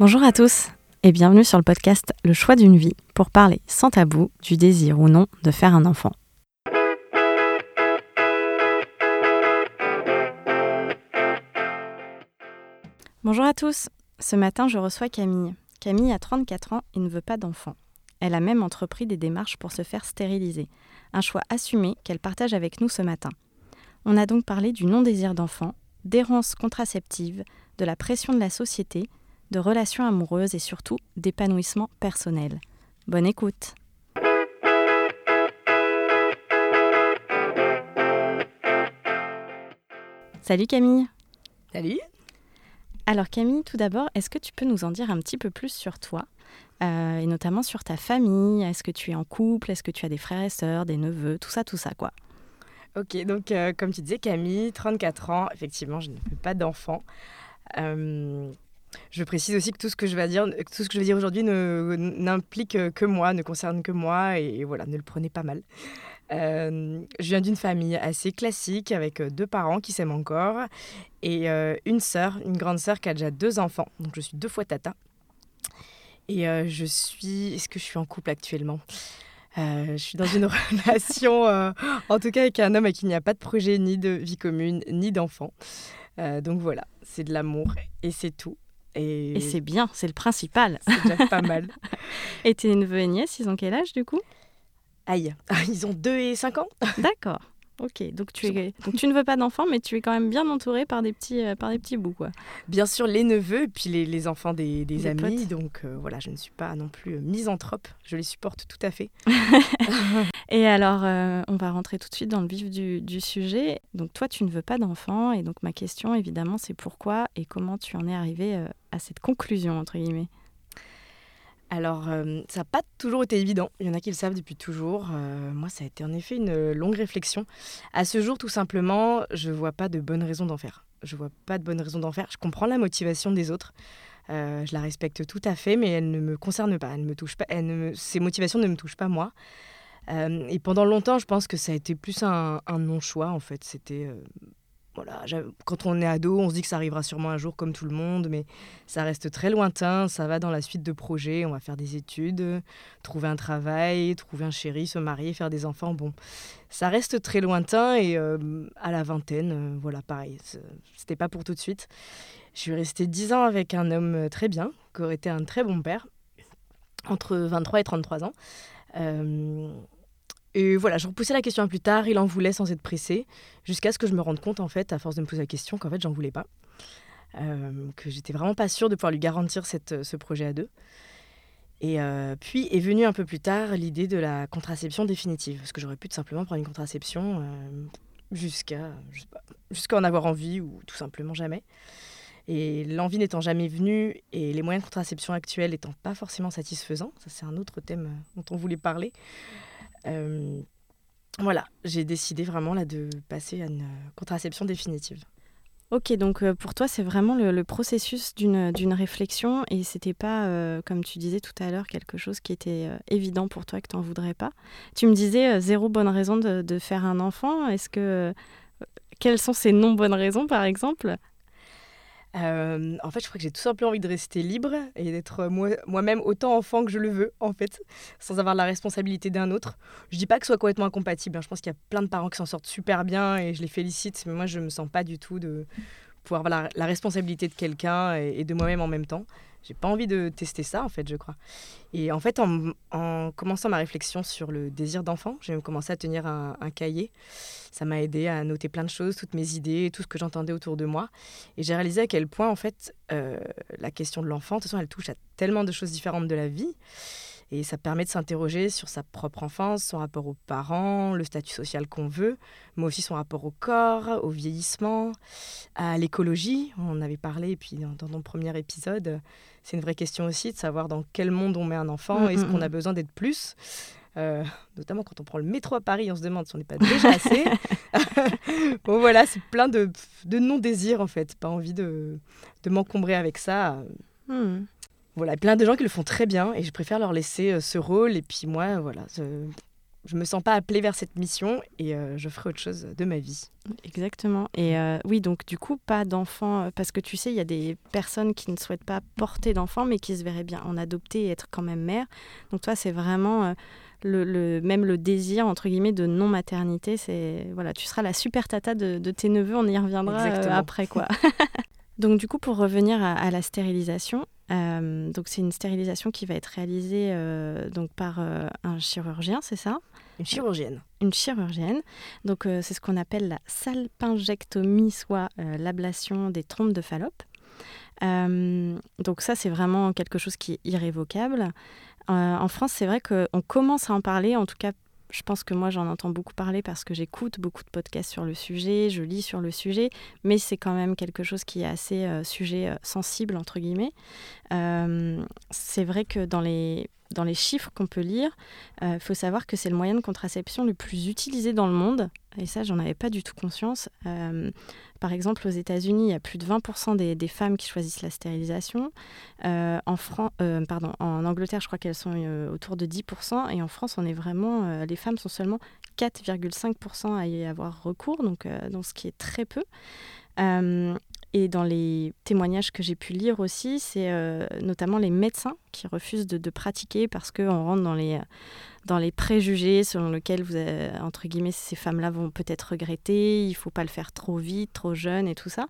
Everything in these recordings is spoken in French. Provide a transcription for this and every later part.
Bonjour à tous et bienvenue sur le podcast Le choix d'une vie pour parler sans tabou du désir ou non de faire un enfant. Bonjour à tous. Ce matin, je reçois Camille. Camille a 34 ans et ne veut pas d'enfant. Elle a même entrepris des démarches pour se faire stériliser. Un choix assumé qu'elle partage avec nous ce matin. On a donc parlé du non-désir d'enfant, d'errance contraceptive, de la pression de la société, de relations amoureuses et surtout d'épanouissement personnel. Bonne écoute Salut Camille Salut Alors Camille, tout d'abord, est-ce que tu peux nous en dire un petit peu plus sur toi euh, et notamment sur ta famille? Est-ce que tu es en couple? Est-ce que tu as des frères et sœurs, des neveux? Tout ça, tout ça quoi. Ok, donc euh, comme tu disais, Camille, 34 ans, effectivement, je n'ai pas d'enfant. Euh, je précise aussi que tout ce que je vais dire, tout ce que je vais dire aujourd'hui n'implique que moi, ne concerne que moi, et, voilà, ne le prenez pas mal. Euh, je viens d'une famille assez classique avec deux parents qui s'aiment encore et une sœur, une grande sœur qui a déjà deux enfants. Donc je suis deux fois tata. Et je suis. Est-ce que je suis en couple actuellement? Euh, je suis dans une relation, euh, en tout cas avec un homme avec qui il n'y a pas de projet, ni de vie commune, ni d'enfant. Euh, donc voilà, c'est de l'amour et c'est tout. Et, et c'est bien, c'est le principal. C'est déjà pas mal. et tes neveux et nièces, ils ont quel âge du coup? Aïe, ils ont 2 et 5 ans? D'accord. Ok, donc tu, es, donc tu ne veux pas d'enfants, mais tu es quand même bien entouré par des petits, euh, par des petits bouts, quoi. Bien sûr, les neveux et puis les, les enfants des, des amis. Donc euh, voilà, je ne suis pas non plus euh, misanthrope. Je les supporte tout à fait. et alors, on va rentrer tout de suite dans le vif du, du sujet. Donc toi, tu ne veux pas d'enfants. Et donc ma question, évidemment, c'est pourquoi et comment tu en es arrivé à cette conclusion, entre guillemets? Alors, euh, ça n'a pas toujours été évident. Il y en a qui le savent depuis toujours. Euh, moi, ça a été en effet une longue réflexion. À ce jour, tout simplement, je ne vois pas de bonne raison d'en faire. Je vois pas de bonne raison d'en faire. Je comprends la motivation des autres. Euh, je la respecte tout à fait, mais elle ne me concerne pas. Elle me touche pas. Ces motivations ne me touchent pas moi. et pendant longtemps, je pense que ça a été plus un, un non-choix en fait. C'était voilà, quand on est ado, on se dit que ça arrivera sûrement un jour comme tout le monde, mais ça reste très lointain, ça va dans la suite de projets, on va faire des études, trouver un travail, trouver un chéri, se marier, faire des enfants, bon, ça reste très lointain et euh, à la vingtaine, euh, voilà, pareil, c'était pas pour tout de suite. Je suis restée dix ans avec un homme euh, très bien, qui aurait été un très bon père, entre 23 et 33 ans. Et voilà, je repoussais la question à plus tard, il en voulait sans être pressé, jusqu'à ce que je me rende compte, en fait, à force de me poser la question, qu'en fait, j'en voulais pas. Euh, que j'étais vraiment pas sûre de pouvoir lui garantir cette, ce projet à deux. Et euh, puis est venue un peu plus tard l'idée de la contraception définitive, parce que j'aurais pu tout simplement prendre une contraception euh, jusqu'à jusqu'à en avoir envie ou tout simplement jamais. Et l'envie n'étant jamais venue et les moyens de contraception actuels n'étant pas forcément satisfaisants, ça c'est un autre thème dont on voulait parler, euh, voilà, j'ai décidé vraiment là de passer à une contraception définitive. Ok, donc euh, pour toi, c'est vraiment le, processus d'une réflexion et c'était pas, euh, comme tu disais tout à l'heure, quelque chose qui était évident pour toi que tu n'en voudrais pas. Tu me disais zéro bonne raison de, de faire un enfant. Est-ce que. quelles sont ces non bonnes raisons, par exemple? Euh, en fait, je crois que j'ai tout simplement envie de rester libre et d'être moi-même autant enfant que je le veux, en fait, sans avoir la responsabilité d'un autre. Je dis pas que ce soit complètement incompatible. Hein. Je pense qu'il y a plein de parents qui s'en sortent super bien et je les félicite, mais moi, je me sens pas du tout de pouvoir avoir la, responsabilité de quelqu'un et, de moi-même en même temps. J'ai pas envie de tester ça, en fait, je crois. Et en fait, en, commençant ma réflexion sur le désir d'enfant, j'ai commencé à tenir un, cahier. Ça m'a aidé à noter plein de choses, toutes mes idées, tout ce que j'entendais autour de moi. Et j'ai réalisé à quel point, en fait, euh, la question de l'enfant, de toute façon, elle touche à tellement de choses différentes de la vie. Et ça permet de s'interroger sur sa propre enfance, son rapport aux parents, le statut social qu'on veut, mais aussi son rapport au corps, au vieillissement, à l'écologie. On avait parlé, et puis dans, dans ton premier épisode, c'est une vraie question aussi de savoir dans quel monde on met un enfant. Mm, Est-ce mm, qu'on a mm. besoin d'être plus euh, notamment quand on prend le métro à Paris, on se demande si on n'est pas déjà assez. bon voilà, c'est plein de, de non-désirs en fait, pas envie de, de m'encombrer avec ça. Voilà, plein de gens qui le font très bien et je préfère leur laisser euh, ce rôle. Et puis moi, voilà, je me sens pas appelée vers cette mission et je ferai autre chose de ma vie. Exactement. Et oui, donc du coup, pas d'enfants, parce que tu sais, il y a des personnes qui ne souhaitent pas porter d'enfants, mais qui se verraient bien en adopter et être quand même mère. Donc toi, c'est vraiment le, même le désir entre guillemets de non maternité c'est voilà tu seras la super tata de, tes neveux on y reviendra euh, après quoi donc du coup pour revenir à, la stérilisation euh, donc c'est une stérilisation qui va être réalisée euh, donc par un chirurgien c'est ça? Une chirurgienne. Une chirurgienne. Donc c'est ce qu'on appelle la salpingectomie soit l'ablation des trompes de Fallope. Donc ça, c'est vraiment quelque chose qui est irrévocable. Euh, en France, c'est vrai qu'on commence à en parler, en tout cas je pense que moi j'en entends beaucoup parler parce que j'écoute beaucoup de podcasts sur le sujet, je lis sur le sujet, mais c'est quand même quelque chose qui est assez euh, sujet euh, sensible entre guillemets. c'est vrai que dans les dans les chiffres qu'on peut lire, il faut savoir que c'est le moyen de contraception le plus utilisé dans le monde. Et ça, j'en avais pas du tout conscience. Par exemple, aux États-Unis, il y a plus de 20% des, femmes qui choisissent la stérilisation. Euh, en, euh, pardon, en Angleterre, je crois qu'elles sont euh, autour de 10%. Et en France, on est vraiment, les femmes sont seulement 4,5% à y avoir recours, donc ce qui est très peu. Et dans les témoignages que j'ai pu lire aussi, c'est notamment les médecins qui refusent de, pratiquer parce qu'on rentre dans les, dans les préjugés selon lesquels vous entre guillemets ces femmes-là vont peut-être regretter, il faut pas le faire trop vite, trop jeune et tout ça.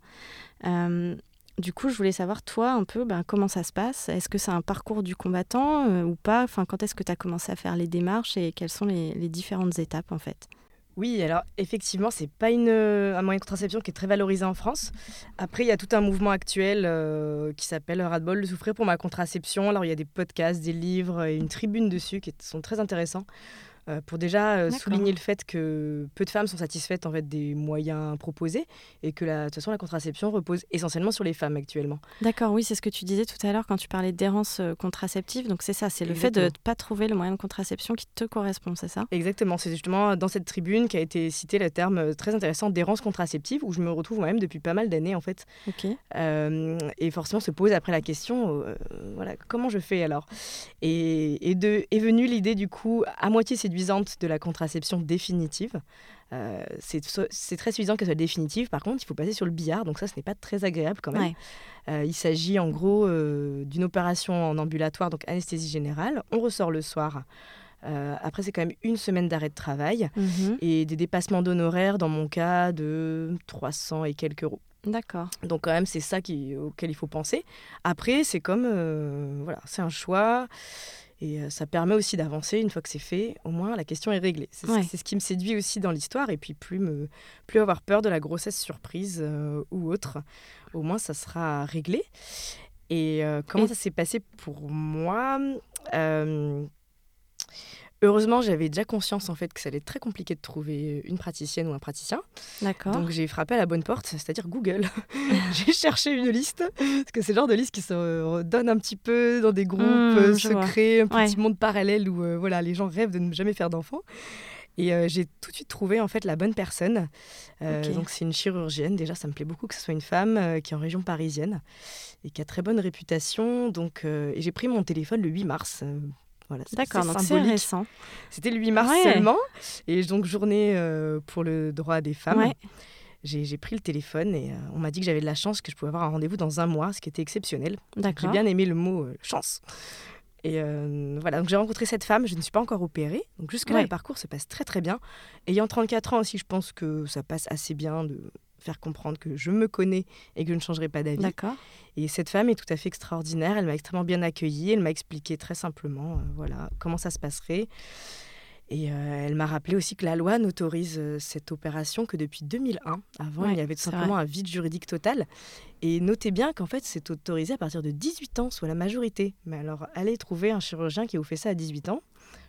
Euh, du coup, je voulais savoir, toi, un peu, ben, comment ça se passe? Est-ce que c'est un parcours du combattant euh, ou pas? Enfin, Quand est-ce que tu as commencé à faire les démarches et quelles sont les différentes étapes, en fait? Oui, alors effectivement, c'est pas une, un moyen de contraception qui est très valorisé en France. Après, il y a tout un mouvement actuel euh, qui s'appelle Radbol de souffrir pour ma contraception. Alors, il y a des podcasts, des livres et une tribune dessus qui sont très intéressants. Euh, pour déjà euh, souligner le fait que peu de femmes sont satisfaites en fait des moyens proposés et que la, de toute façon la contraception repose essentiellement sur les femmes actuellement. D'accord, oui, c'est ce que tu disais tout à l'heure quand tu parlais d'errance euh, contraceptive. Donc c'est ça, c'est le fait de ne pas trouver le moyen de contraception qui te correspond, c'est ça? Exactement, c'est justement dans cette tribune qu'a été cité le terme très intéressant d'errance contraceptive où je me retrouve moi-même depuis pas mal d'années en fait. Ok. et forcément se pose après la question, voilà, comment je fais alors? Et, et de, est venue l'idée du coup à moitié de la contraception définitive. Euh, c'est très suffisant qu'elle soit définitive. Par contre, il faut passer sur le billard, donc ça, ce n'est pas très agréable quand même. Euh, il s'agit en gros euh, d'une opération en ambulatoire, donc anesthésie générale. On ressort le soir. après, c'est quand même une semaine d'arrêt de travail mhm. et des dépassements d'honoraires, dans mon cas, de 300 et quelques euros. D'accord. Donc quand même, c'est ça qui, auquel il faut penser. Après, c'est comme, voilà, c'est un choix. Et euh, ça permet aussi d'avancer une fois que c'est fait. Au moins, la question est réglée. C'est ce qui me séduit aussi dans l'histoire. Et puis, plus, me, plus avoir peur de la grossesse surprise euh, ou autre. Au moins, ça sera réglé. Et euh, comment ça s'est passé pour moi? Heureusement, j'avais déjà conscience en fait que ça allait être très compliqué de trouver une praticienne ou un praticien. D'accord. Donc j'ai frappé à la bonne porte, c'est-à-dire Google. j'ai cherché une liste, parce que c'est le genre de liste qui se donne un petit peu dans des groupes mmh, euh, secrets, un petit monde parallèle où euh, voilà, les gens rêvent de ne jamais faire d'enfants. Et euh, j'ai tout de suite trouvé en fait la bonne personne. Donc c'est une chirurgienne. Déjà, ça me plaît beaucoup que ce soit une femme qui est en région parisienne et qui a très bonne réputation. Donc et j'ai pris mon téléphone le 8 mars D'accord, donc c'est récent. C'était le 8 mars seulement. Et donc, journée euh, pour le droit des femmes. J'ai pris le téléphone et euh, on m'a dit que j'avais de la chance, que je pouvais avoir un rendez-vous dans un mois, ce qui était exceptionnel. J'ai bien aimé le mot euh, chance. Et voilà, donc j'ai rencontré cette femme, je ne suis pas encore opérée. Donc jusque-là, le parcours se passe très très bien. Ayant 34 ans aussi, je pense que ça passe assez bien de faire comprendre que je me connais et que je ne changerai pas d'avis. D'accord. Et cette femme est tout à fait extraordinaire. Elle m'a extrêmement bien accueillie. Elle m'a expliqué très simplement euh, voilà, comment ça se passerait. Et euh, elle m'a rappelé aussi que la loi n'autorise euh, cette opération que depuis 2001. Avant, il y avait tout simplement un vide juridique total. Et notez bien qu'en fait, c'est autorisé à partir de 18 ans, soit la majorité. Mais alors, allez trouver un chirurgien qui vous fait ça à 18 ans.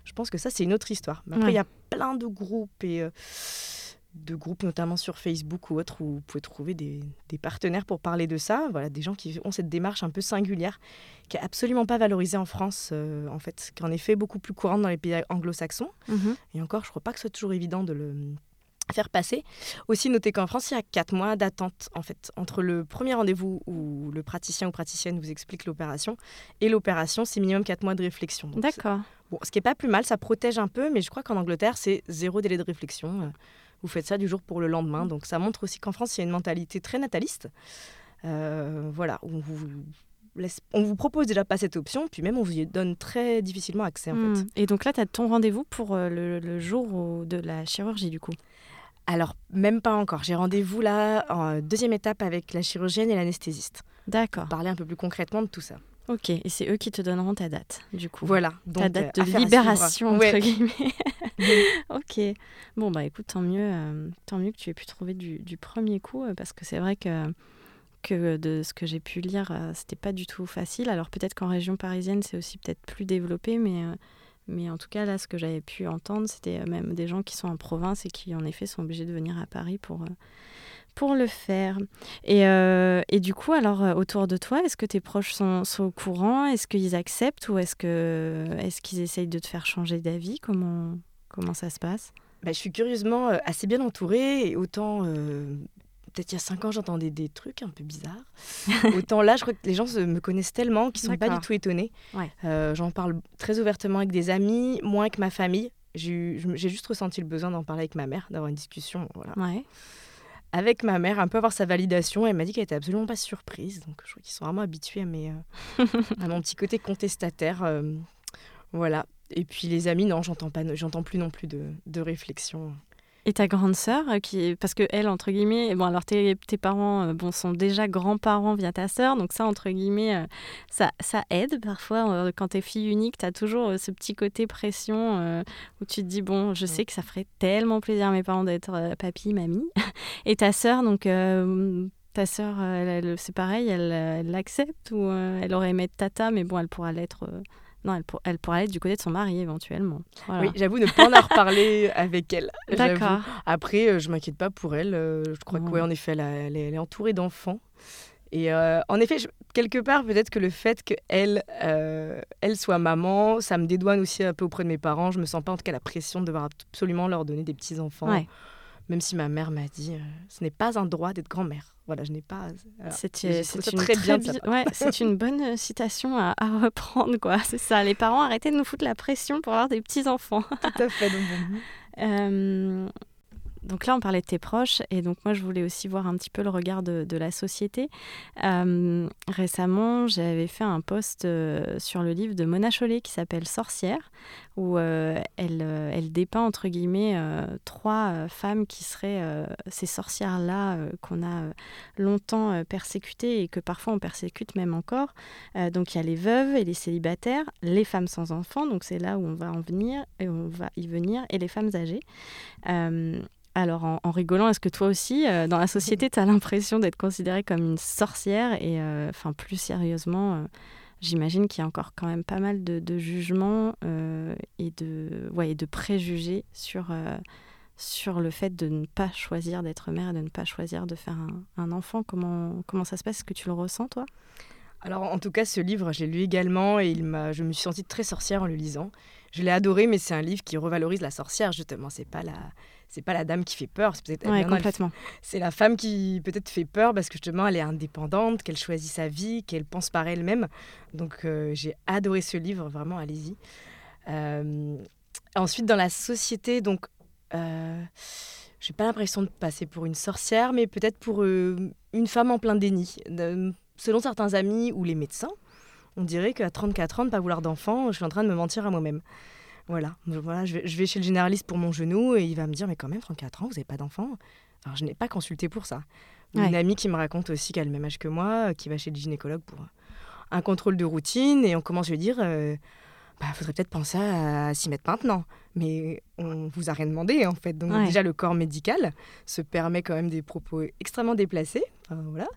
Je pense que ça, c'est une autre histoire. Mais après, il y a plein de groupes et de groupes, notamment sur Facebook ou autre, où vous pouvez trouver des, partenaires pour parler de ça. Voilà, des gens qui ont cette démarche un peu singulière, qui est absolument pas valorisée en France, euh, en fait, qui en effet beaucoup plus courante dans les pays anglo-saxons. Mhm. Et encore, je crois pas que ce soit toujours évident de le faire passer. Aussi, notez qu'en France, il y a quatre mois d'attente, en fait, entre le premier rendez-vous où le praticien ou praticienne vous explique l'opération et l'opération, c'est minimum quatre mois de réflexion. D'accord. Bon, ce qui est pas plus mal, ça protège un peu, mais je crois qu'en Angleterre, c'est zéro délai de réflexion. Vous faites ça du jour pour le lendemain. Donc ça montre aussi qu'en France, il y a une mentalité très nataliste. Euh, voilà, on vous, laisse- on vous propose déjà pas cette option, puis même on vous y donne très difficilement accès en fait. Hmm. Et donc là, tu as ton rendez-vous pour euh, le, le jour de la chirurgie, du coup? Alors, même pas encore. J'ai rendez-vous là en deuxième étape avec la chirurgienne et l'anesthésiste. D'accord. Parler un peu plus concrètement de tout ça. Ok. Et c'est eux qui te donneront ta date, du coup. Voilà. ta donc, date euh, de libération, entre Ouais. guillemets. ok. Bon, bah écoute, tant mieux, euh, tant mieux que tu aies pu trouver du, du premier coup, euh, parce que c'est vrai que, que de ce que j'ai pu lire, euh, c'était pas du tout facile. Alors peut-être qu'en région parisienne, c'est aussi peut-être plus développé, mais, mais en tout cas, là, ce que j'avais pu entendre, c'était même des gens qui sont en province et qui, en effet, sont obligés de venir à Paris pour. Pour le faire. Et, euh, et du coup, alors, euh, autour de toi, est-ce que tes proches sont, sont au courant? Est-ce qu'ils acceptent ou est-ce que est-ce qu'ils essayent de te faire changer d'avis? Comment, comment ça se passe? Bah, je suis curieusement euh, assez bien entourée. Et autant, euh, peut-être il y a cinq ans, j'entendais des trucs un peu bizarres. autant là, je crois que les gens me connaissent tellement qu'ils sont pas du tout étonnés. Ouais. Euh, J'en parle très ouvertement avec des amis, moins avec ma famille. J'ai juste ressenti le besoin d'en parler avec ma mère, d'avoir une discussion. Voilà. Ouais. Avec ma mère, un peu avoir sa validation. Elle m'a dit qu'elle était absolument pas surprise. Donc je crois qu'ils sont vraiment habitués à, mes, euh, à mon petit côté contestataire. euh, voilà. Et puis les amis, non, j'entends pas, j'entends plus non plus de, de réflexion. Et ta grande sœur, euh, qui parce que elle entre guillemets, bon alors tes, tes parents euh, bon sont déjà grands-parents via ta sœur, donc ça entre guillemets euh, ça, ça aide parfois quand t'es fille unique, t'as toujours ce petit côté pression euh, où tu te dis bon je sais que ça ferait tellement plaisir à mes parents d'être papy mamie. Et ta sœur donc euh, ta sœur c'est pareil elle elle l'accepte ou euh, elle aurait aimé être tata mais bon elle pourra l'être non elle, pour- elle pourra l'être du côté de son mari éventuellement. Voilà. Oui, j'avoue ne pas en avoir reparlé avec elle. D'accord. Après, euh, je m'inquiète pas pour elle. euh, je crois que, ouais, en effet, elle, a- elle est, elle est entourée d'enfants. Et euh, en effet, je- quelque part, peut-être que le fait qu'elle euh, elle soit maman, ça me dédouane aussi un peu auprès de mes parents. Je me sens pas en tout cas la pression de devoir absolument leur donner des petits-enfants. Ouais. Même si ma mère m'a dit, euh, ce n'est pas un droit d'être grand-mère. Voilà, je n'ai pas. voilà. C'est une, très très bien ouais, c'est une bonne euh, citation à, à reprendre, quoi. C'est ça, les parents, arrêtez de nous foutre la pression pour avoir des petits-enfants. Tout à fait. donc. Euh, donc là, on parlait de tes proches, et donc moi, je voulais aussi voir un petit peu le regard de, la société. Euh, récemment, j'avais fait un post euh, sur le livre de Mona Chollet qui s'appelle Sorcière, où euh, elle, elle dépeint, entre guillemets, trois femmes qui seraient ces sorcières-là qu'on a longtemps persécutées et que parfois on persécute même encore. Donc il y a les veuves et les célibataires, les femmes sans enfants, donc c'est là où on va en venir et on va y venir, et les femmes âgées. Alors, en, rigolant, est-ce que toi aussi, euh, dans la société, tu as l'impression d'être considérée comme une sorcière Et euh, enfin, plus sérieusement, euh, j'imagine qu'il y a encore quand même pas mal de, jugements et, de, ouais, de préjugés sur, le fait de ne pas choisir d'être mère et de ne pas choisir de faire un, un enfant. Comment, comment ça se passe? Est-ce que tu le ressens, toi? Alors, en tout cas, ce livre, je l'ai lu également et il m'a, je me suis sentie très sorcière en le lisant. Je l'ai adoré, mais c'est un livre qui revalorise la sorcière, justement. C'est pas la, c'est pas la dame qui fait peur. C'est peut-être Ouais, complètement. c'est la femme qui peut-être fait peur parce que justement, elle est indépendante, qu'elle choisit sa vie, qu'elle pense par elle-même. Donc, euh, j'ai adoré ce livre. Vraiment, allez-y. Euh, ensuite, dans la société, donc, euh, j'ai pas l'impression de passer pour une sorcière, mais peut-être pour euh, une femme en plein déni. De- selon certains amis ou les médecins, on dirait qu'à 34 ans, de pas vouloir d'enfant, je suis en train de me mentir à moi-même. Voilà, voilà je, vais, je vais chez le généraliste pour mon genou et il va me dire, mais quand même, 34 ans, vous n'avez pas d'enfant Alors, je n'ai pas consulté pour ça. Ou Une Ouais. amie qui me raconte aussi qu'elle a le même âge que moi, euh, qui va chez le gynécologue pour un contrôle de routine et on commence à lui dire, euh, bah, faudrait peut-être penser à, s'y mettre maintenant. Mais on vous a rien demandé en fait. Donc Ouais. déjà le corps médical se permet quand même des propos extrêmement déplacés. Enfin, voilà.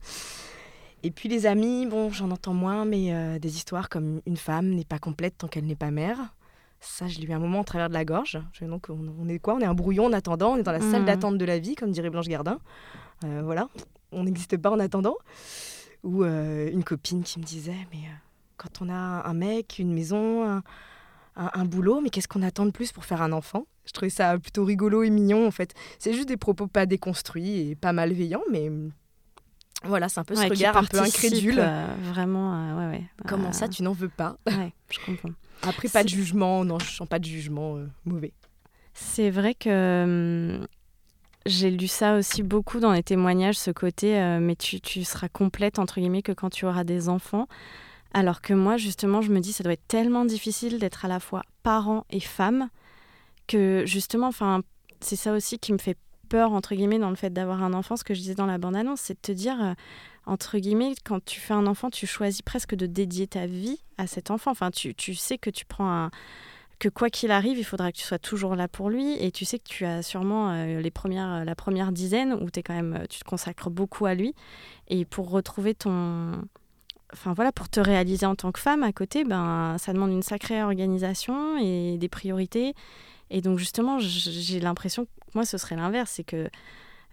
Et puis les amis, bon, j'en entends moins, mais euh, des histoires comme une femme n'est pas complète tant qu'elle n'est pas mère. Ça, je l'ai eu un moment au travers de la gorge. Je- donc on, on est quoi? On est un brouillon en attendant. On est dans la salle Mhm. d'attente de la vie, comme dirait Blanche Gardin. Euh, voilà, on n'existe pas en attendant. Ou euh, une copine qui me disait, mais quand on a un mec, une maison, un, un- un boulot, mais qu'est-ce qu'on attend de plus pour faire un enfant? Je trouvais ça plutôt rigolo et mignon en fait. C'est juste des propos pas déconstruits et pas malveillants, mais voilà, c'est un peu ce Ouais, regard un peu incrédule. euh, vraiment, euh, ouais, ouais. Comment Euh, ça, tu n'en veux pas? Ouais, je comprends. Après, pas de jugement, non, je sens pas de jugement mauvais. C'est vrai que hum, j'ai lu ça aussi beaucoup dans les témoignages, ce côté, mais tu, tu, seras complète, entre guillemets, que quand tu auras des enfants. Alors que moi, justement, je me dis, ça doit être tellement difficile d'être à la fois parent et femme, que justement, enfin, c'est ça aussi qui me fait peur, entre guillemets, dans le fait d'avoir un enfant. Ce que je disais dans la bande-annonce, c'est de te dire, euh, entre guillemets, quand tu fais un enfant, tu choisis presque de dédier ta vie à cet enfant. Enfin, tu, tu sais que tu prends un que quoi qu'il arrive, il faudra que tu sois toujours là pour lui. Et tu sais que tu as sûrement euh, les premières, la première dizaine où es quand même, tu te consacres beaucoup à lui. Et pour retrouver ton, enfin voilà, pour te réaliser en tant que femme à côté, ben, ça demande une sacrée organisation et des priorités. Et donc justement, j'ai l'impression que moi, ce serait l'inverse, c'est que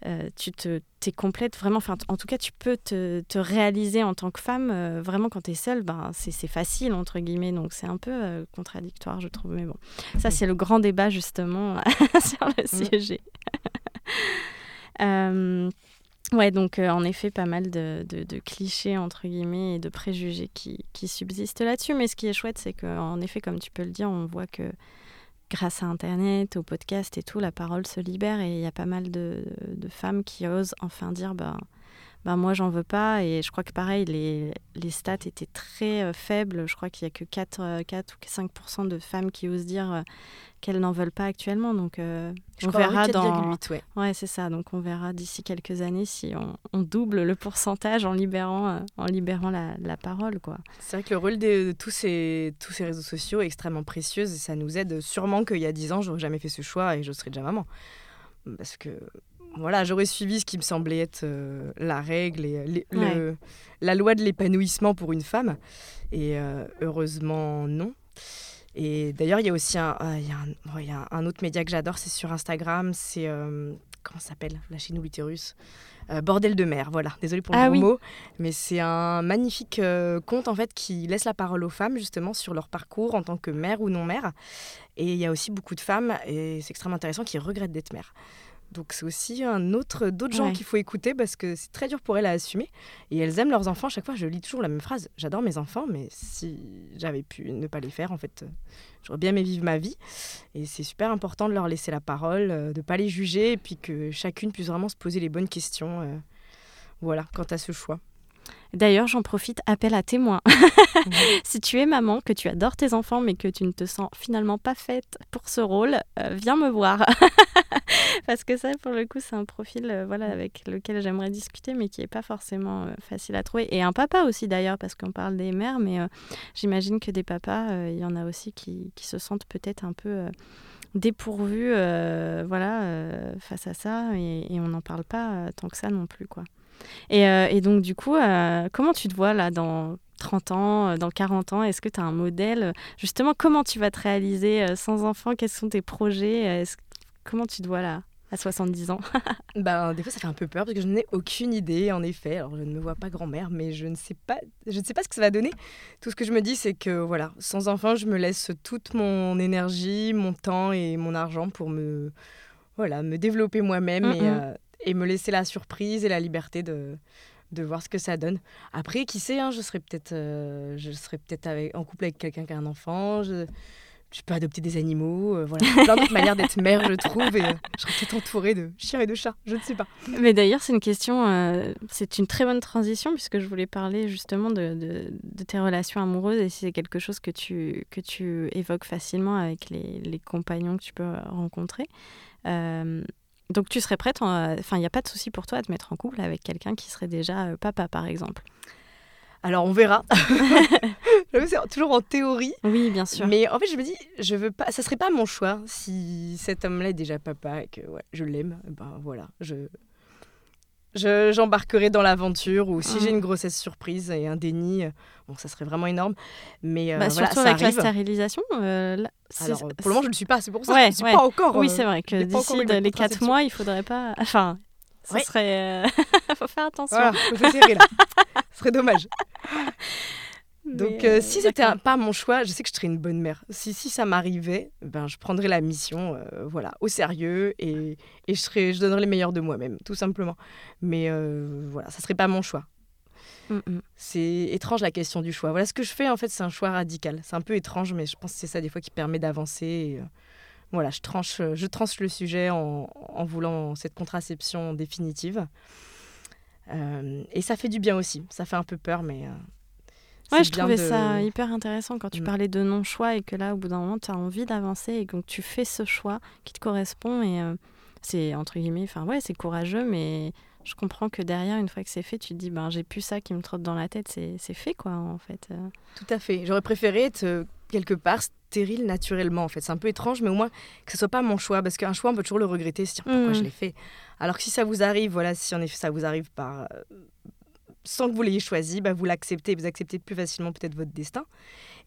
euh, tu te, es complète vraiment, enfin en tout cas, tu peux te, te réaliser en tant que femme, euh, vraiment quand tu es seule, ben, c'est facile, entre guillemets, donc c'est un peu euh, contradictoire, je trouve. Mais bon, ça, c'est le grand débat justement sur le sujet. Ouais, donc en effet, pas mal de, de, clichés, entre guillemets, et de préjugés qui, qui subsistent là-dessus. Mais ce qui est chouette, c'est qu'en effet, comme tu peux le dire, on voit que grâce à Internet, au podcast et tout, la parole se libère et il y a pas mal de, femmes qui osent enfin dire bah, bah moi j'en veux pas et je crois que pareil les, les stats étaient très euh, faibles je crois qu'il y a que 4, 4 euh, ou 5% de femmes qui osent dire qu'elles n'en veulent pas actuellement. Donc, euh, on verra dans. ouais. ouais c'est ça. Donc, on verra d'ici quelques années si on, double le pourcentage en libérant, euh, en libérant la, la parole, quoi. C'est vrai que le rôle de, tous, ces, tous ces réseaux sociaux est extrêmement précieux et ça nous aide. Sûrement qu'il y a 10 ans, j'aurais jamais fait ce choix et je serais déjà maman. Parce que voilà, j'aurais suivi ce qui me semblait être euh, la règle et le, la loi de l'épanouissement pour une femme. Et heureusement, non. Et d'ailleurs, il y a aussi un, euh, il y a un, y a un autre média que j'adore, c'est sur Instagram, c'est euh, comment ça s'appelle Lâchez nous l'utérus. Euh, Bordel de mer, voilà. Désolée pour le ah mot, mais c'est un magnifique conte en fait qui laisse la parole aux femmes justement sur leur parcours en tant que mère ou non mère. Et il y a aussi beaucoup de femmes et c'est extrêmement intéressant qui regrettent d'être mère. Donc c'est aussi un autre d'autres gens qu'il faut écouter parce que c'est très dur pour elles à assumer et elles aiment leurs enfants. À chaque fois, je lis toujours la même phrase. J'adore mes enfants, mais si j'avais pu ne pas les faire, en fait, j'aurais bien aimé vivre ma vie. Et c'est super important de leur laisser la parole, euh, de pas les juger et puis que chacune puisse vraiment se poser les bonnes questions. Euh, voilà, quant à ce choix. D'ailleurs, j'en profite, appel à témoins. si tu es maman, que tu adores tes enfants, mais que tu ne te sens finalement pas faite pour ce rôle, euh, viens me voir. Parce que ça, pour le coup, c'est un profil euh, voilà, avec lequel j'aimerais discuter, mais qui n'est pas forcément euh, facile à trouver. Et un papa aussi, d'ailleurs, parce qu'on parle des mères, mais j'imagine que des papas, il y en a aussi qui, qui se sentent peut-être un peu dépourvus voilà, face à ça, et, et on n'en parle pas tant que ça non plus. quoi. Euh, et, donc, du coup, euh, comment tu te vois là dans 30 ans, euh, dans 40 ans? Est-ce que tu as un modèle? Justement, comment tu vas te réaliser sans enfant? Quels sont tes projets? Comment tu te vois là à 70 ans? Ben, Des fois, ça fait un peu peur parce que je n'ai aucune idée, en effet. Alors, je ne me vois pas grand-mère, mais je ne, sais pas, je ne sais pas ce que ça va donner. Tout ce que je me dis, c'est que voilà, sans enfant, je me laisse toute mon énergie, mon temps et mon argent pour me, voilà, me développer moi-même et et me laisser la surprise et la liberté de, de voir ce que ça donne. Après, qui sait, hein, je serais peut-être euh, je serais peut-être en couple avec quelqu'un qui a un enfant. Je, je peux adopter des animaux. Euh, voilà, plein d'autres manières d'être mère, je trouve. Et euh, je serais peut-être entourée de chiens et de chats. Je ne sais pas. Mais d'ailleurs, c'est une question, c'est une très bonne transition puisque je voulais parler justement de, de, de tes relations amoureuses et si c'est quelque chose que tu, que tu évoques facilement avec les, les compagnons que tu peux rencontrer. Donc tu serais prête, enfin il n'y a pas de souci pour toi à te mettre en couple avec quelqu'un qui serait déjà euh, papa par exemple? Alors on verra. c'est toujours en théorie. Oui, bien sûr. Mais en fait, je me dis, je veux pas, ça serait pas mon choix si cet homme-là est déjà papa et que ouais, je l'aime. Ben voilà, je j'embarquerai dans l'aventure ou si j'ai mmh. une grossesse surprise et un déni, euh, bon, ça serait vraiment énorme. Mais euh, bah, surtout avec la stérilisation. Euh, Alors, pour le moment, je ne le suis pas, c'est pour ça. je ne suis pas encore. oui, c'est vrai que d'ici les 4 mois, il faudrait pas. Enfin, ça serait. faut faire attention. Voilà, faut serrer là. Ce serait dommage. Donc, euh, si c'était pas mon choix, je sais que je serais une bonne mère. Si, si ça m'arrivait, ben, je prendrais la mission euh, voilà, au sérieux et, et je, serais, je donnerais les meilleurs de moi-même, tout simplement. Mais euh, voilà, ça serait pas mon choix. Mm, mm. C'est étrange la question du choix. Voilà ce que je fais, en fait, c'est un choix radical. C'est un peu étrange, mais je pense que c'est ça des fois qui permet d'avancer. euh, voilà, je tranche, je tranche le sujet en, en voulant cette contraception définitive. Euh, et ça fait du bien aussi. Ça fait un peu peur, mais. euh, Ouais, je trouvais de- ça hyper intéressant quand tu Mm. parlais de non-choix et que là, au bout d'un moment, tu as envie d'avancer et donc tu fais ce choix qui te correspond. Et euh, c'est, entre guillemets, enfin, ouais, c'est courageux, mais je comprends que derrière, une fois que c'est fait, tu te dis, ben, j'ai plus ça qui me trotte dans la tête, c'est, fait, quoi, en fait. Euh, Tout à fait. J'aurais préféré être euh, quelque part stérile naturellement, en fait. C'est un peu étrange, mais au moins que ce soit pas mon choix, parce qu'un choix, on peut toujours le regretter, se dire pourquoi Mhm. je l'ai fait. Alors que si ça vous arrive, voilà, si en effet ça vous arrive par sans que vous l'ayez choisi, bah, vous l'acceptez, vous acceptez plus facilement peut-être votre destin.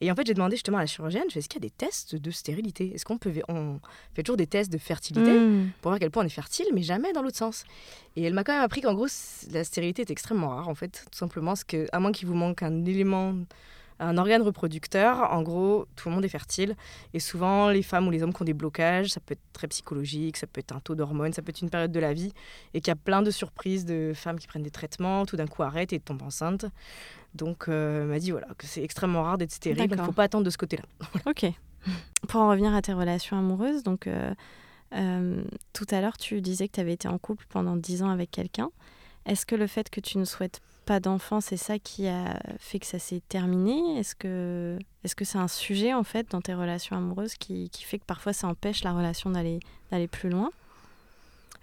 Et en fait, j'ai demandé justement à la chirurgienne, je fais, est-ce qu'il y a des tests de stérilité? Est-ce qu'on peut, on fait toujours des tests de fertilité mm. pour voir à quel point on est fertile, mais jamais dans l'autre sens? Et elle m'a quand même appris qu'en gros, la stérilité est extrêmement rare, en fait, tout simplement, parce que, à moins qu'il vous manque un élément, un organe reproducteur, en gros, tout le monde est fertile. Et souvent, les femmes ou les hommes qui ont des blocages, ça peut être très psychologique, ça peut être un taux d'hormones, ça peut être une période de la vie, et qu'il y a plein de surprises de femmes qui prennent des traitements, tout d'un coup arrêtent et tombent enceintes. Donc, euh, elle m'a dit voilà, que c'est extrêmement rare d'être stérile, donc il ne faut pas attendre de ce côté-là. Ok. Pour en revenir à tes relations amoureuses, donc euh, euh, tout à l'heure, tu disais que tu avais été en couple pendant 10 ans avec quelqu'un. Est-ce que le fait que tu ne souhaites pas d'enfant, c'est ça qui a fait que ça s'est terminé? Est-ce que est-ce que c'est un sujet en fait dans tes relations amoureuses qui, qui fait que parfois ça empêche la relation d'aller d'aller plus loin?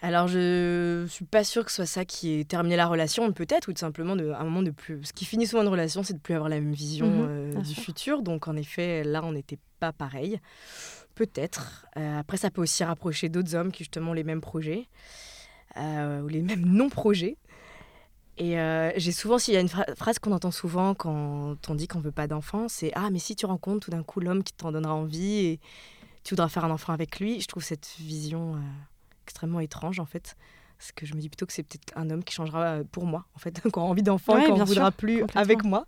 Alors, je suis pas sûre que ce soit ça qui ait terminé la relation, peut-être, ou tout simplement de, un moment de plus. Ce qui finit souvent une relation, c'est de plus avoir la même vision Mhm, euh, du sûr. futur. Donc, en effet, là, on n'était pas pareil. Peut-être. Euh, après, ça peut aussi rapprocher d'autres hommes qui justement ont les mêmes projets, euh, ou les mêmes non-projets. Et euh, j'ai souvent, s'il y a une phra- phrase qu'on entend souvent quand on dit qu'on veut pas d'enfant, c'est Ah, mais si tu rencontres tout d'un coup l'homme qui t'en donnera envie et tu voudras faire un enfant avec lui, je trouve cette vision euh, extrêmement étrange en fait. Parce que je me dis plutôt que c'est peut-être un homme qui changera euh, pour moi, en fait, qu'on aura envie d'enfant Ouais, et qu'on ne voudra sûr, plus avec moi.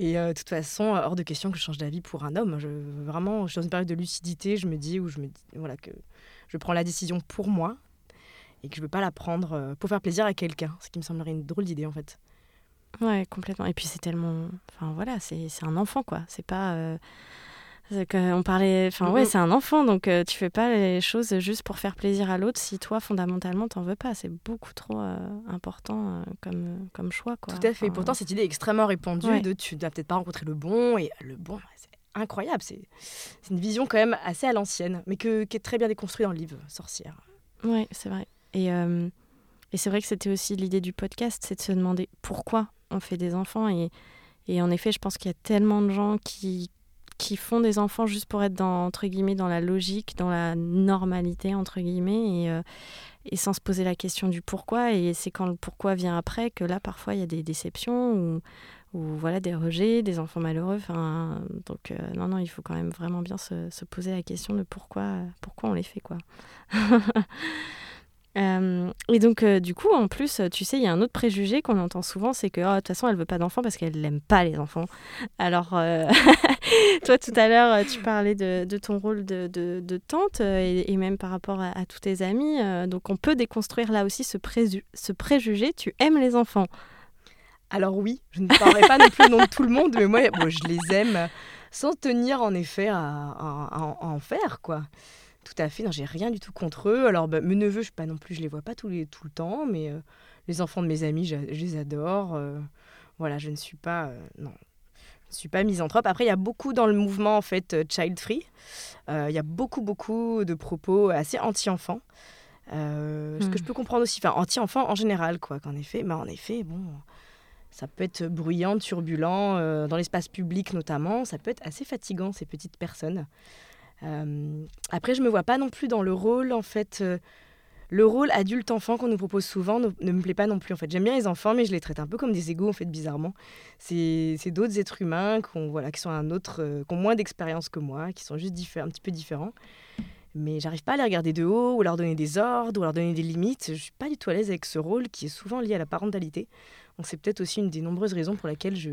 Et euh, de toute façon, hors de question que je change d'avis pour un homme. Je, vraiment, je suis dans une période de lucidité, je me dis, où je me dis voilà, que je prends la décision pour moi et que je ne veux pas la prendre euh, pour faire plaisir à quelqu'un. Ce qui me semblerait une drôle d'idée en fait. Ouais, complètement. Et puis c'est tellement, enfin voilà, c'est un enfant quoi. C'est pas euh, on parlait, enfin ouais, c'est un enfant donc euh, tu fais pas les choses juste pour faire plaisir à l'autre si toi fondamentalement t'en veux pas. C'est beaucoup trop euh, important euh, comme comme choix quoi. Tout à fait. Enfin, Pourtant, cette idée est extrêmement répandue Ouais. de tu n'as peut-être pas rencontré le bon et le bon, c'est incroyable. C'est c'est une vision quand même assez à l'ancienne, mais que, qui est très bien déconstruite dans le livre Sorcière. Ouais, c'est vrai. Et, euh, et c'est vrai que c'était aussi l'idée du podcast, c'est de se demander pourquoi on fait des enfants. Et, en effet, je pense qu'il y a tellement de gens qui, font des enfants juste pour être dans, entre guillemets, dans la logique, dans la normalité, entre guillemets, et, euh, et sans se poser la question du pourquoi. Et c'est quand le pourquoi vient après que là, parfois, il y a des déceptions ou, voilà, des rejets, des enfants malheureux. Donc, euh, non, non, il faut quand même vraiment bien se, se poser la question de pourquoi, pourquoi on les fait, quoi. Euh, et donc, euh, du coup, en plus, tu sais, il y a un autre préjugé qu'on entend souvent, c'est que, oh, de toute façon, elle veut pas d'enfants parce qu'elle n'aime pas les enfants. Alors, euh, toi, tout à l'heure, tu parlais de, ton rôle de, tante et, même par rapport à, à tous tes amis. donc, on peut déconstruire là aussi ce, préjugé, tu aimes les enfants. Alors oui, je ne parlerai pas non plus au nom de tout le monde, mais moi, je les aime sans tenir en effet à en faire, quoi. Tout à fait, non, j'ai rien du tout contre eux. Alors, bah, mes neveux, je pas non plus, je les vois pas tous les, tout le temps, mais euh, les enfants de mes amis, je, les adore. euh, voilà, je ne suis pas, euh, non, je ne suis pas misanthrope. Après, il y a beaucoup dans le mouvement en fait child free. Euh, Il y a beaucoup, beaucoup de propos assez anti-enfants. Euh, Ce Hmm. que je peux comprendre aussi, enfin anti-enfants en général, quoi. Qu'en effet, bah, en effet, bon, ça peut être bruyant, turbulent, euh, dans l'espace public notamment. Ça peut être assez fatigant, ces petites personnes. Euh, après, je me vois pas non plus dans le rôle, en fait. euh, le rôle adulte-enfant qu'on nous propose souvent ne, ne me plaît pas non plus. En fait, j'aime bien les enfants, mais je les traite un peu comme des égaux, en fait, bizarrement. C'est d'autres êtres humains qui sont un autre, euh, qui ont moins d'expérience que moi, qui sont juste un petit peu différents. Mais j'arrive pas à les regarder de haut, ou leur donner des ordres, ou leur donner des limites. Je suis pas du tout à l'aise avec ce rôle qui est souvent lié à la parentalité. C'est peut-être aussi une des nombreuses raisons pour laquelle je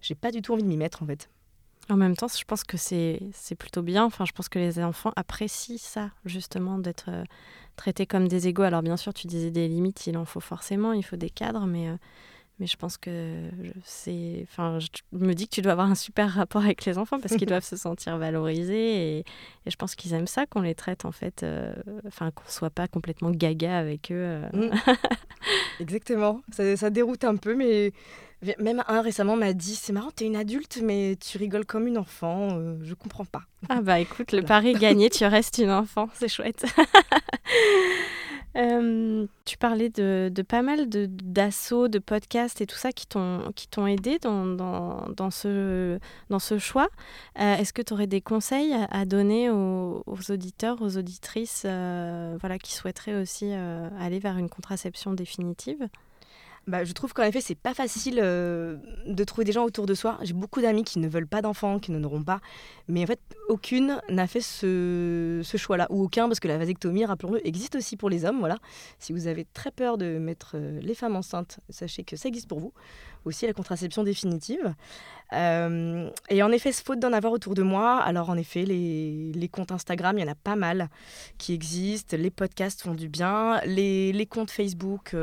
j'ai pas du tout envie de m'y mettre en fait. En même temps, je pense que c'est plutôt bien. Enfin, je pense que les enfants apprécient ça, justement, d'être euh, traités comme des égaux. Alors, bien sûr, tu disais des limites, il en faut forcément, il faut des cadres, mais, euh, mais je pense que c'est. Enfin, je me dis que tu dois avoir un super rapport avec les enfants parce qu'ils doivent se sentir valorisés et, je pense qu'ils aiment ça qu'on les traite en fait. Euh, enfin, qu'on soit pas complètement gaga avec eux. Euh. Mm. Exactement. Ça, ça, déroute un peu, mais même un récemment m'a dit C'est marrant, tu es une adulte, mais tu rigoles comme une enfant. Euh, je comprends pas. Ah bah écoute, le pari gagné, tu restes une enfant. C'est chouette. Euh, tu parlais de, de pas mal d'assauts, de, podcasts et tout ça qui t'ont aidé dans, dans, dans, ce, dans ce choix. Euh, est-ce que tu aurais des conseils à, donner aux, auditeurs, aux auditrices euh, voilà, qui souhaiteraient aussi aller vers une contraception définitive? Bah, je trouve qu'en effet, c'est pas facile euh, de trouver des gens autour de soi. J'ai beaucoup d'amis qui ne veulent pas d'enfants, qui n'en auront pas. Mais en fait, aucune n'a fait ce, choix-là. Ou aucun, parce que la vasectomie, rappelons-le, existe aussi pour les hommes. Voilà. Si vous avez très peur de mettre euh, les femmes enceintes, sachez que ça existe pour vous. Aussi la contraception définitive. Euh, et en effet, faute d'en avoir autour de moi, alors en effet, les, comptes Instagram, il y en a pas mal qui existent. Les podcasts font du bien. Les comptes Facebook.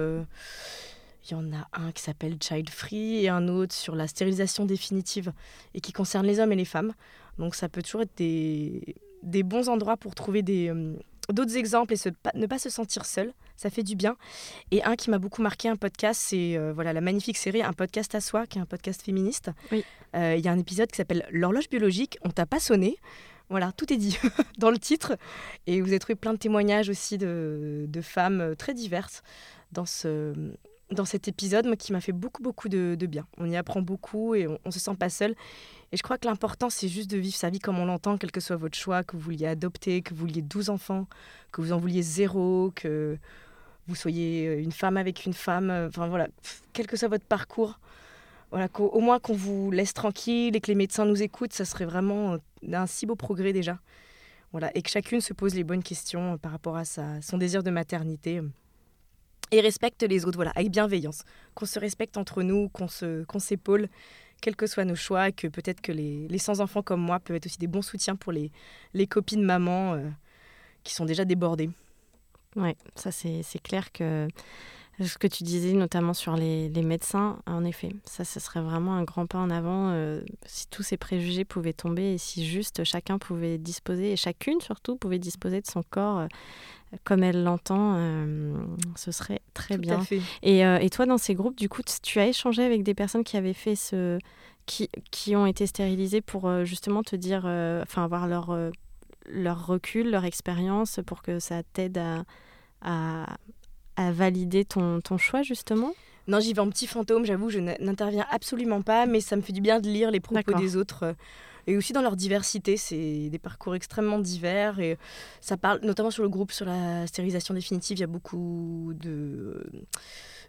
Il y en a un qui s'appelle Child Free et un autre sur la stérilisation définitive et qui concerne les hommes et les femmes. Donc ça peut toujours être des, des bons endroits pour trouver des, euh, d'autres exemples et ne pas se sentir seul. Ça fait du bien. Et un qui m'a beaucoup marqué, un podcast, c'est euh, voilà la magnifique série Un podcast à soi, qui est un podcast féministe. Oui. Euh, il y a un épisode qui s'appelle L'horloge biologique. On t'a pas sonné. Voilà, tout est dit dans le titre. Et vous avez trouvé plein de témoignages aussi de, de femmes très diverses dans ce, dans cet épisode qui m'a fait beaucoup, beaucoup de, bien. On y apprend beaucoup et on ne se sent pas seul. Et je crois que l'important, c'est juste de vivre sa vie comme on l'entend, quel que soit votre choix, que vous vouliez adopter, que vous vouliez 12 enfants, que vous en vouliez zéro, que vous soyez euh, une femme avec une femme. Euh, enfin voilà, quel que soit votre parcours, voilà, au moins qu'on vous laisse tranquille et que les médecins nous écoutent, ça serait vraiment euh, un si beau progrès déjà. Voilà, et que chacune se pose les bonnes questions par rapport à son désir de maternité et respecte les autres, voilà, avec bienveillance. Qu'on se respecte entre nous, qu'on s'épaule, quels que soient nos choix, que peut-être que les, les sans-enfants comme moi peuvent être aussi des bons soutiens pour les, les copines maman euh, qui sont déjà débordées. Oui, ça c'est clair que ce que tu disais notamment sur les, les, médecins, en effet, ça, ce serait vraiment un grand pas en avant euh, si tous ces préjugés pouvaient tomber et si juste chacun pouvait disposer, et chacune surtout, pouvait disposer de son corps euh, comme elle l'entend, euh, ce serait très bien. Et, et, toi, dans ces groupes, du coup, tu as échangé avec des personnes qui avaient fait ce. qui, qui ont été stérilisées pour justement te dire. enfin, avoir leur, leur recul, leur expérience pour que ça t'aide à, à, à, valider ton, ton choix, justement? Non, j'y vais en petit fantôme, j'avoue, je n'interviens absolument pas, mais ça me fait du bien de lire les propos des autres et aussi dans leur diversité. C'est des parcours extrêmement divers et ça parle notamment sur le groupe sur la stérilisation définitive. Il y a beaucoup de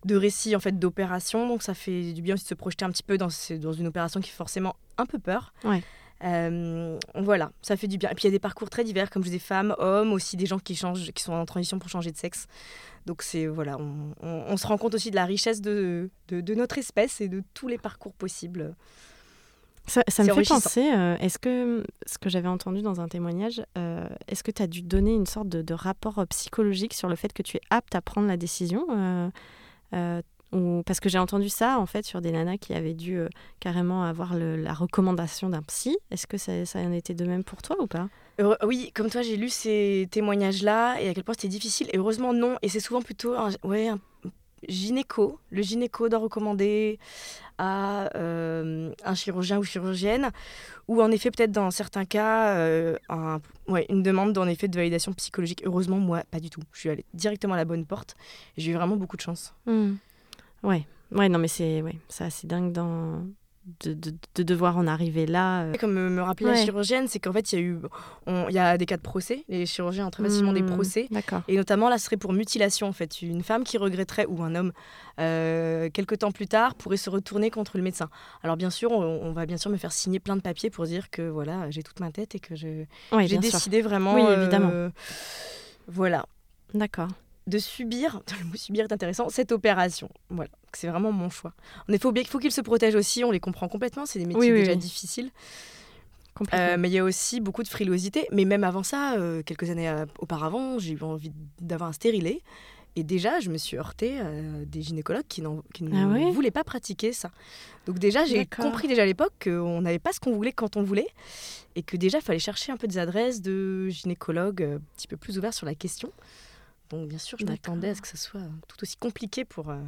de récits en fait d'opérations donc ça fait du bien aussi de se projeter un petit peu dans, dans une opération qui fait forcément un peu peur ouais. Euh, voilà, ça fait du bien. Et puis il y a des parcours très divers, comme je disais, femmes, hommes, aussi des gens qui changent, qui sont en transition pour changer de sexe. Donc c'est voilà, on, on, se rend compte aussi de la richesse de, de, de, notre espèce et de tous les parcours possibles. Ça, me fait penser, euh, est-ce que ce que j'avais entendu dans un témoignage, euh, est-ce que tu as dû donner une sorte de, rapport psychologique sur le fait que tu es apte à prendre la décision ou, Parce que j'ai entendu ça en fait sur des nanas qui avaient dû carrément avoir la recommandation d'un psy. Est-ce que ça, ça en était de même pour toi ou pas? Oui, comme toi, j'ai lu ces témoignages-là et à quel point c'était difficile. Et heureusement, non. Et c'est souvent plutôt un, ouais, un gynéco. Le gynéco doit recommander à euh, un chirurgien ou chirurgienne, ou en effet peut-être dans certains cas euh, une demande en effet de validation psychologique. Heureusement, moi, pas du tout. Je suis allée directement à la bonne porte. J'ai eu vraiment beaucoup de chance. Mmh. Ouais. ouais, non mais c'est ouais, assez dingue dans de, devoir en arriver là. Euh. Comme me rappelait la chirurgienne, c'est qu'en fait, il y a eu il y a des cas de procès. Les chirurgiens ont très facilement des mmh, procès. Et notamment, là, ce serait pour mutilation, en fait. Une femme qui regretterait, ou un homme, euh, quelques temps plus tard, pourrait se retourner contre le médecin. Alors, bien sûr, on, va bien sûr me faire signer plein de papiers pour dire que voilà, j'ai toute ma tête et que j'ai décidé vraiment. Oui, évidemment. Euh, voilà. D'accord de subir, le mot subir est intéressant, cette opération. Voilà, c'est vraiment mon choix. En effet, il faut qu'ils se protègent aussi, on les comprend complètement, c'est des métiers déjà difficiles. Euh, mais il y a aussi beaucoup de frilosité. Mais même avant ça, euh, quelques années euh, auparavant, j'ai eu envie d'avoir un stérilet. Et déjà, je me suis heurtée à des gynécologues qui, qui ne Ah voulaient pas pratiquer ça. Donc déjà, j'ai compris déjà à l'époque qu'on n'avait pas ce qu'on voulait quand on voulait. Et que déjà, il fallait chercher un peu des adresses de gynécologues un petit peu plus ouverts sur la question. Donc bien sûr, je m'attendais à ce que ce soit tout aussi compliqué pour euh,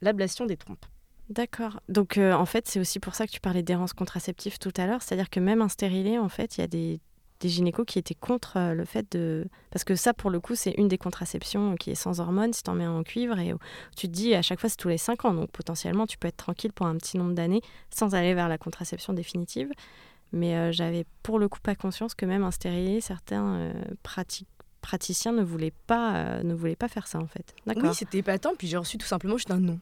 l'ablation des trompes. D'accord. Donc euh, en fait, c'est aussi pour ça que tu parlais d'errance contraceptive tout à l'heure. C'est-à-dire que même un stérilé, en fait, il y a des, des gynécos qui étaient contre euh, le fait de... Parce que ça, pour le coup, c'est une des contraceptions qui est sans hormones, si tu en mets en cuivre. Et tu te dis, à chaque fois, c'est tous les 5 ans. Donc potentiellement, tu peux être tranquille pour un petit nombre d'années sans aller vers la contraception définitive. Mais euh, j'avais pour le coup pas conscience que même un stérilé, certains pratiques praticiens ne voulaient pas euh, ne voulaient pas faire ça en fait. Oui, c'était épatant. Puis j'ai reçu tout simplement juste un non.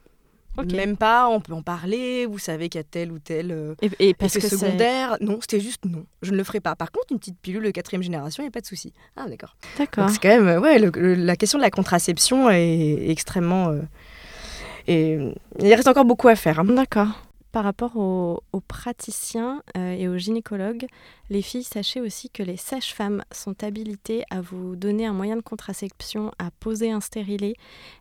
Ok. Même pas, on peut en parler, vous savez qu'il y a tel ou tel euh, et, et parce effet que c'est- secondaire. Non, c'était juste non. Je ne le ferai pas. Par contre, une petite pilule de quatrième génération, il n'y a pas de souci. Ah, d'accord. D'accord. C'est quand même, ouais, le- le- la question de la contraception est extrêmement. euh, et il reste encore beaucoup à faire. hein. D'accord. Par rapport aux, praticiens euh, et aux gynécologues, les filles, sachez aussi que les sages-femmes sont habilitées à vous donner un moyen de contraception, à poser un stérilet.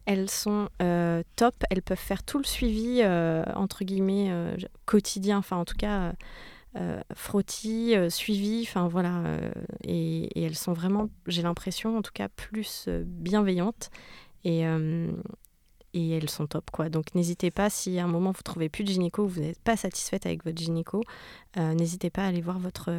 Elles sont euh, top, elles peuvent faire tout le suivi, euh, entre guillemets, quotidien, enfin en tout cas, frottis, euh, suivi, enfin voilà. et, elles sont vraiment, j'ai l'impression, en tout cas, plus bienveillantes. Et elles sont top quoi. Donc n'hésitez pas si à un moment vous trouvez plus de gynéco, vous n'êtes pas satisfaite avec votre gynéco, euh, n'hésitez pas à aller voir votre,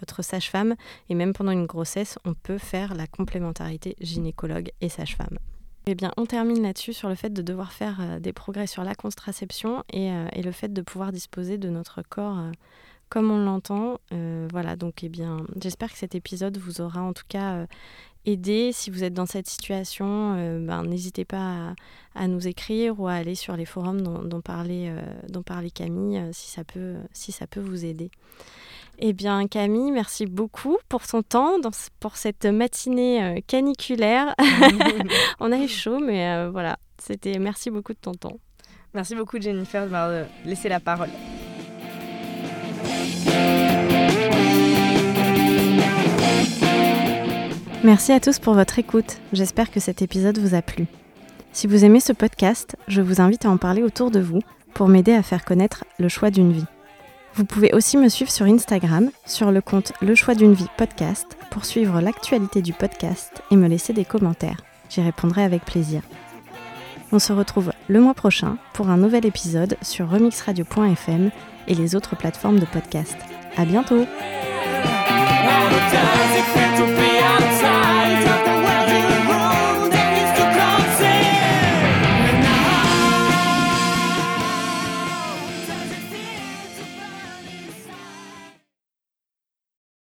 votre sage-femme et même pendant une grossesse, on peut faire la complémentarité gynécologue et sage-femme. Eh bien, on termine là-dessus sur le fait de devoir faire euh, des progrès sur la contraception et, euh, et le fait de pouvoir disposer de notre corps comme on l'entend. Voilà, donc eh bien, j'espère que cet épisode vous aura en tout cas aidé. Si vous êtes dans cette situation, euh, ben, n'hésitez pas à, à nous écrire ou à aller sur les forums dont, dont parlait, euh, dont parlait Camille euh, si, ça peut, si ça peut vous aider. Eh bien, Camille, merci beaucoup pour ton temps, dans pour cette matinée euh, caniculaire. On a eu chaud, mais euh, voilà, c'était merci beaucoup de ton temps. Merci beaucoup, Jennifer, de m'avoir laissé la parole. Merci à tous pour votre écoute. J'espère que cet épisode vous a plu. Si vous aimez ce podcast, je vous invite à en parler autour de vous pour m'aider à faire connaître le choix d'une vie. Vous pouvez aussi me suivre sur Instagram, sur le compte Le choix d'une vie podcast, pour suivre l'actualité du podcast et me laisser des commentaires. J'y répondrai avec plaisir. On se retrouve le mois prochain pour un nouvel épisode sur remixradio.fm et les autres plateformes de podcast. À bientôt!